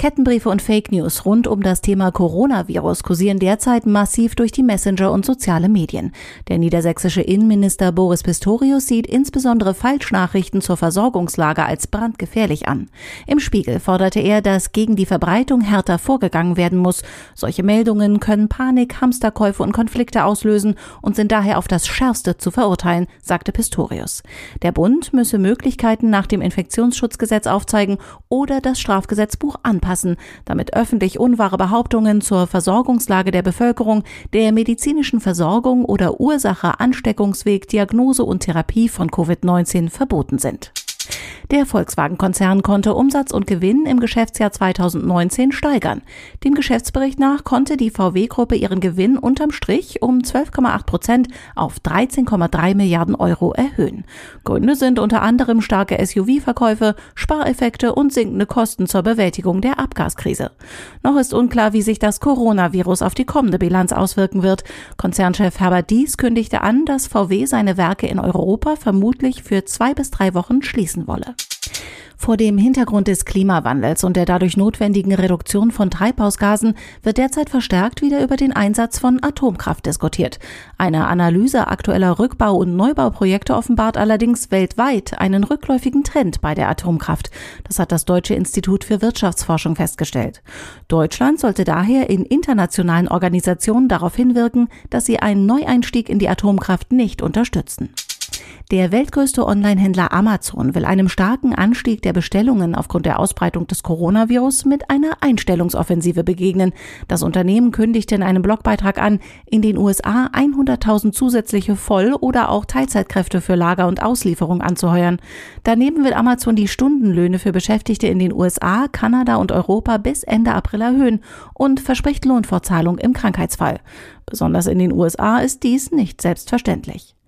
Kettenbriefe und Fake News rund um das Thema Coronavirus kursieren derzeit massiv durch die Messenger und soziale Medien. Der niedersächsische Innenminister Boris Pistorius sieht insbesondere Falschnachrichten zur Versorgungslage als brandgefährlich an. Im Spiegel forderte er, dass gegen die Verbreitung härter vorgegangen werden muss. Solche Meldungen können Panik, Hamsterkäufe und Konflikte auslösen und sind daher auf das Schärfste zu verurteilen, sagte Pistorius. Der Bund müsse Möglichkeiten nach dem Infektionsschutzgesetz aufzeigen oder das Strafgesetzbuch anpassen anpassen, damit öffentlich unwahre Behauptungen zur Versorgungslage der Bevölkerung, der medizinischen Versorgung oder Ursache, Ansteckungsweg, Diagnose und Therapie von Covid-19 verboten sind. Der Volkswagen-Konzern konnte Umsatz und Gewinn im Geschäftsjahr 2019 steigern. Dem Geschäftsbericht nach konnte die VW-Gruppe ihren Gewinn unterm Strich um 12,8 Prozent auf 13,3 Milliarden Euro erhöhen. Gründe sind unter anderem starke SUV-Verkäufe, Spareffekte und sinkende Kosten zur Bewältigung der Abgaskrise. Noch ist unklar, wie sich das Coronavirus auf die kommende Bilanz auswirken wird. Konzernchef Herbert Dies kündigte an, dass VW seine Werke in Europa vermutlich für zwei bis drei Wochen schließen wolle. Vor dem Hintergrund des Klimawandels und der dadurch notwendigen Reduktion von Treibhausgasen wird derzeit verstärkt wieder über den Einsatz von Atomkraft diskutiert. Eine Analyse aktueller Rückbau- und Neubauprojekte offenbart allerdings weltweit einen rückläufigen Trend bei der Atomkraft. Das hat das Deutsche Institut für Wirtschaftsforschung festgestellt. Deutschland sollte daher in internationalen Organisationen darauf hinwirken, dass sie einen Neueinstieg in die Atomkraft nicht unterstützen. Der weltgrößte Online-Händler Amazon will einem starken Anstieg der Bestellungen aufgrund der Ausbreitung des Coronavirus mit einer Einstellungsoffensive begegnen. Das Unternehmen kündigte in einem Blogbeitrag an, in den USA 100.000 zusätzliche Voll- oder auch Teilzeitkräfte für Lager und Auslieferung anzuheuern. Daneben will Amazon die Stundenlöhne für Beschäftigte in den USA, Kanada und Europa bis Ende April erhöhen und verspricht Lohnfortzahlung im Krankheitsfall. Besonders in den USA ist dies nicht selbstverständlich.